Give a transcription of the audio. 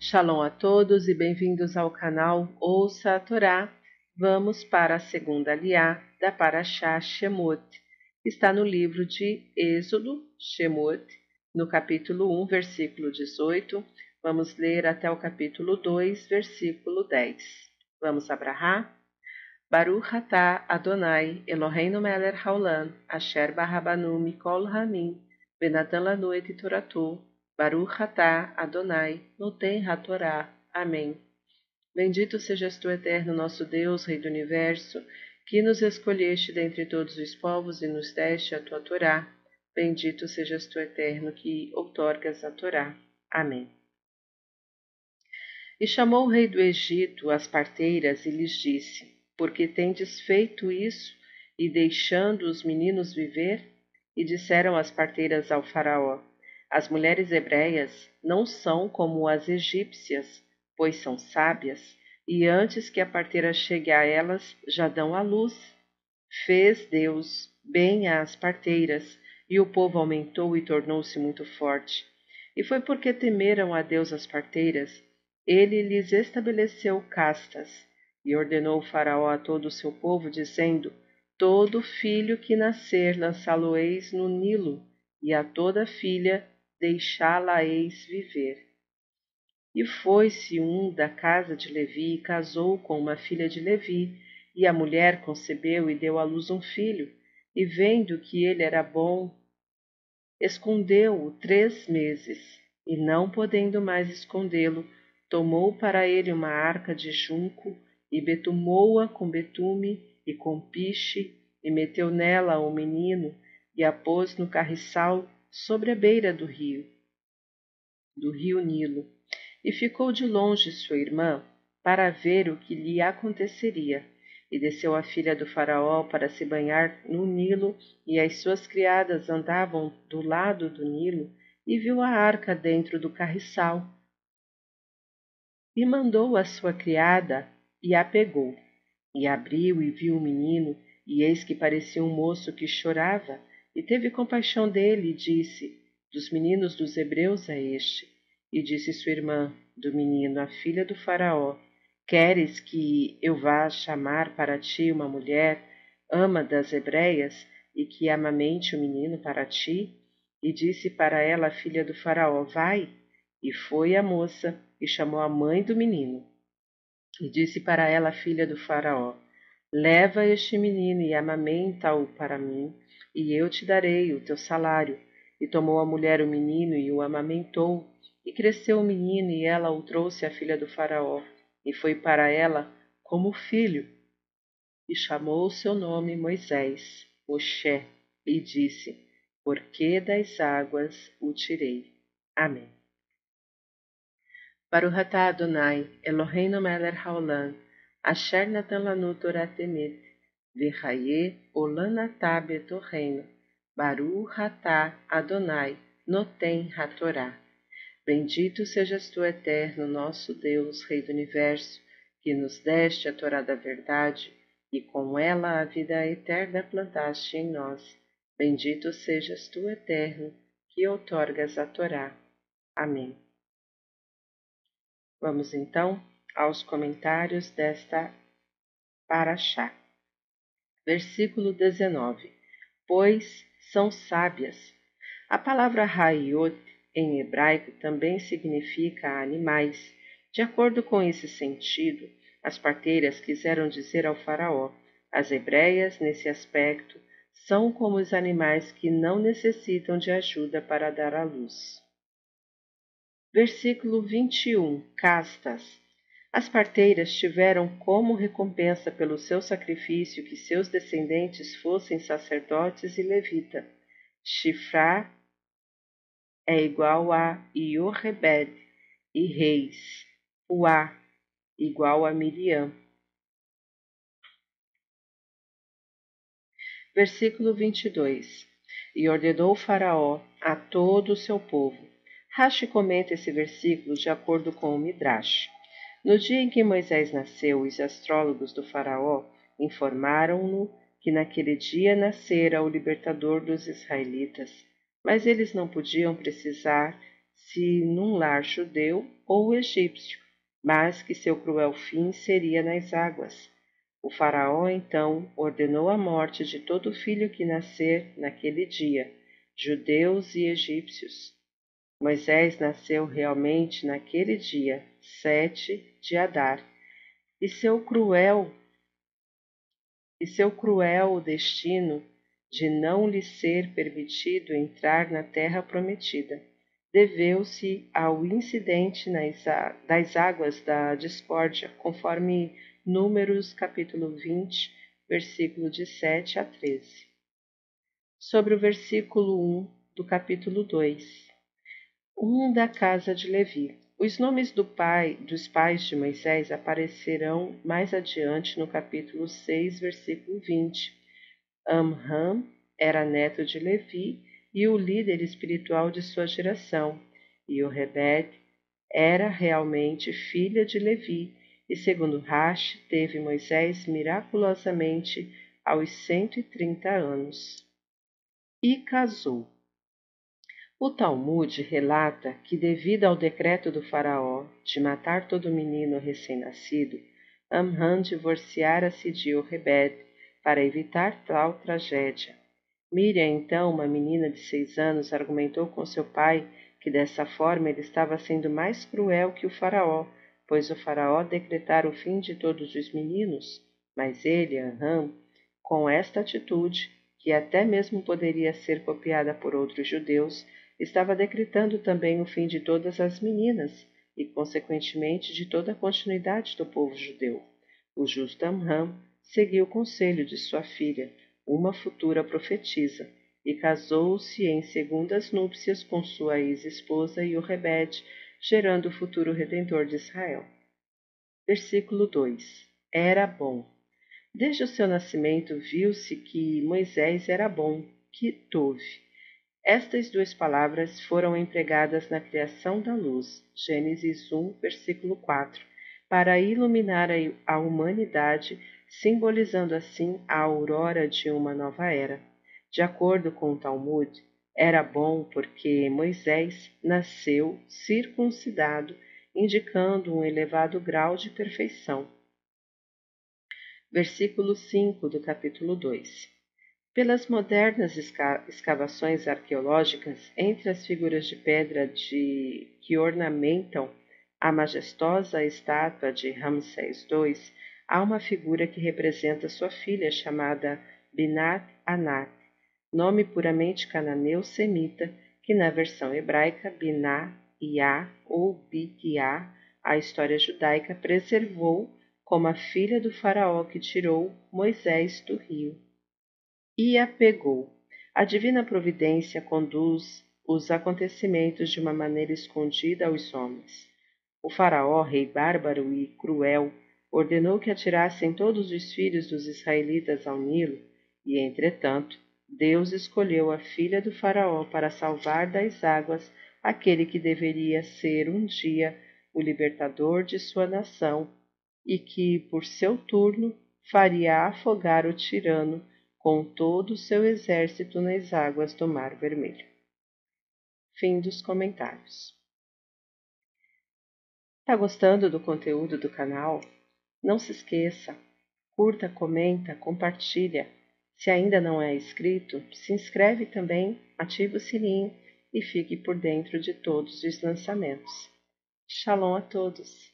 Shalom a todos e bem-vindos ao canal Ouça a Torá. Vamos para a segunda aliá da Parashá Shemot. Está no livro de Êxodo, Shemot, no capítulo 1, versículo 18. Vamos ler até o capítulo 2, versículo 10. Vamos abrahar? Baruch atah Adonai Eloheinu melech haolam, asher barabanu mikol hamim, benatan lanu et toratu, Baruch atah Adonai, noten hatorá. Amém. Bendito sejas tu, eterno nosso Deus, Rei do Universo, que nos escolheste dentre todos os povos e nos deste a tua Torá. Bendito sejas tu, eterno, que outorgas a Torá. Amém. E chamou o rei do Egito as parteiras e lhes disse: Por que tendes feito isso e deixando os meninos viver? E disseram as parteiras ao Faraó: as mulheres hebreias não são como as egípcias, pois são sábias, e antes que a parteira chegue a elas, já dão à luz. Fez Deus bem às parteiras, e o povo aumentou e tornou-se muito forte. E foi porque temeram a Deus as parteiras, ele lhes estabeleceu castas, e ordenou o faraó a todo o seu povo, dizendo, Todo filho que nascer lançá-lo-eis no Nilo, e a toda filha deixá-la-eis viver. E foi-se um da casa de Levi e casou com uma filha de Levi, e a mulher concebeu e deu à luz um filho, e vendo que ele era bom, escondeu-o três meses, e não podendo mais escondê-lo, tomou para ele uma arca de junco, e betumou-a com betume e com piche, e meteu nela o menino, e a pôs no carriçal sobre a beira do rio, do rio Nilo, e ficou de longe sua irmã para ver o que lhe aconteceria. E desceu a filha do faraó para se banhar no Nilo, e as suas criadas andavam do lado do Nilo, e viu a arca dentro do carriçal. E mandou a sua criada, e a pegou, e abriu e viu o menino, e eis que parecia um moço que chorava, e teve compaixão dele e disse: Dos meninos dos hebreus é este. E disse sua irmã, do menino, a filha do Faraó: Queres que eu vá chamar para ti uma mulher, ama das hebreias, e que amamente o menino para ti? E disse para ela a filha do Faraó: Vai. E foi a moça e chamou a mãe do menino. E disse para ela a filha do Faraó: Leva este menino e amamenta-o para mim, e eu te darei o teu salário. E tomou a mulher o menino e o amamentou, e cresceu o menino, e ela o trouxe à filha do Faraó, e foi para ela como filho. E chamou o seu nome Moisés, Moshe, e disse: Porque das águas o tirei. Amém. Baruch atah Adonai, Eloheinu melech haolam, asher natan lanu Verraie Olanatá Betorreino, Baru Ratá Adonai, Notem Hatorá. Bendito sejas tu, eterno, nosso Deus, Rei do Universo, que nos deste a Torá da verdade, e com ela a vida eterna plantaste em nós. Bendito sejas tu, eterno, que outorgas a Torá. Amém. Vamos então aos comentários desta Paraxá. Versículo 19. Pois são sábias. A palavra Hayot em hebraico também significa animais. De acordo com esse sentido, as parteiras quiseram dizer ao faraó: as hebreias, nesse aspecto, são como os animais que não necessitam de ajuda para dar à luz. Versículo 21. Castas. As parteiras tiveram como recompensa pelo seu sacrifício que seus descendentes fossem sacerdotes e levita. Shifra é igual a Iorebed e reis. Uá igual a Miriam. Versículo 22. E ordenou faraó a todo o seu povo. Rashi comenta esse versículo de acordo com o Midrash. No dia em que Moisés nasceu, os astrólogos do Faraó informaram-no que naquele dia nascera o libertador dos israelitas, mas eles não podiam precisar se num lar judeu ou egípcio, mas que seu cruel fim seria nas águas. O Faraó então ordenou a morte de todo filho que nascer naquele dia, judeus e egípcios. Moisés nasceu realmente naquele dia, sete de Adar, e seu cruel e seu cruel destino de não lhe ser permitido entrar na terra prometida deveu-se ao incidente nas, das águas da discórdia, conforme Números capítulo 20, versículo de 7 a 13. Sobre o versículo 1 do capítulo 2. Um da casa de Levi. Os nomes do pai, dos pais de Moisés aparecerão mais adiante no capítulo 6, versículo 20. Amram era neto de Levi e o líder espiritual de sua geração, e o Rebete era realmente filha de Levi, e segundo Rashi, teve Moisés miraculosamente aos cento e trinta anos. E casou. O Talmud relata que, devido ao decreto do faraó de matar todo menino recém-nascido, Amram divorciara-se de Yorebed para evitar tal tragédia. Miriam, então, uma menina de seis anos, argumentou com seu pai que dessa forma ele estava sendo mais cruel que o faraó, pois o faraó decretara o fim de todos os meninos. Mas ele, Anram, com esta atitude, que até mesmo poderia ser copiada por outros judeus, estava decretando também o fim de todas as meninas e, consequentemente, de toda a continuidade do povo judeu. O justo Amram seguiu o conselho de sua filha, uma futura profetisa, e casou-se em segundas núpcias com sua ex-esposa Yorebed, gerando o futuro redentor de Israel. Versículo 2 Era bom. Desde o seu nascimento viu-se que Moisés era bom, que tove. Estas duas palavras foram empregadas na criação da luz, Gênesis 1, versículo 4, para iluminar a humanidade simbolizando assim a aurora de uma nova era. De acordo com o Talmud, era bom porque Moisés nasceu circuncidado, indicando um elevado grau de perfeição. Versículo 5 do capítulo 2. Pelas modernas escavações arqueológicas entre as figuras de pedra de, que ornamentam a majestosa estátua de Ramsés II, há uma figura que representa sua filha chamada Binat Anat, nome puramente cananeu semita, que na versão hebraica Binah Iá ou Bigiá, a história judaica preservou como a filha do faraó que tirou Moisés do rio. E a pegou. A divina providência conduz os acontecimentos de uma maneira escondida aos homens. O faraó, rei bárbaro e cruel, ordenou que atirassem todos os filhos dos israelitas ao Nilo, e, entretanto, Deus escolheu a filha do Faraó para salvar das águas aquele que deveria ser um dia o libertador de sua nação e que, por seu turno, faria afogar o tirano com todo o seu exército nas águas do Mar Vermelho. Fim dos comentários. Está gostando do conteúdo do canal? Não se esqueça, curta, comenta, compartilha. Se ainda não é inscrito, se inscreve também, ative o sininho e fique por dentro de todos os lançamentos. Shalom a todos!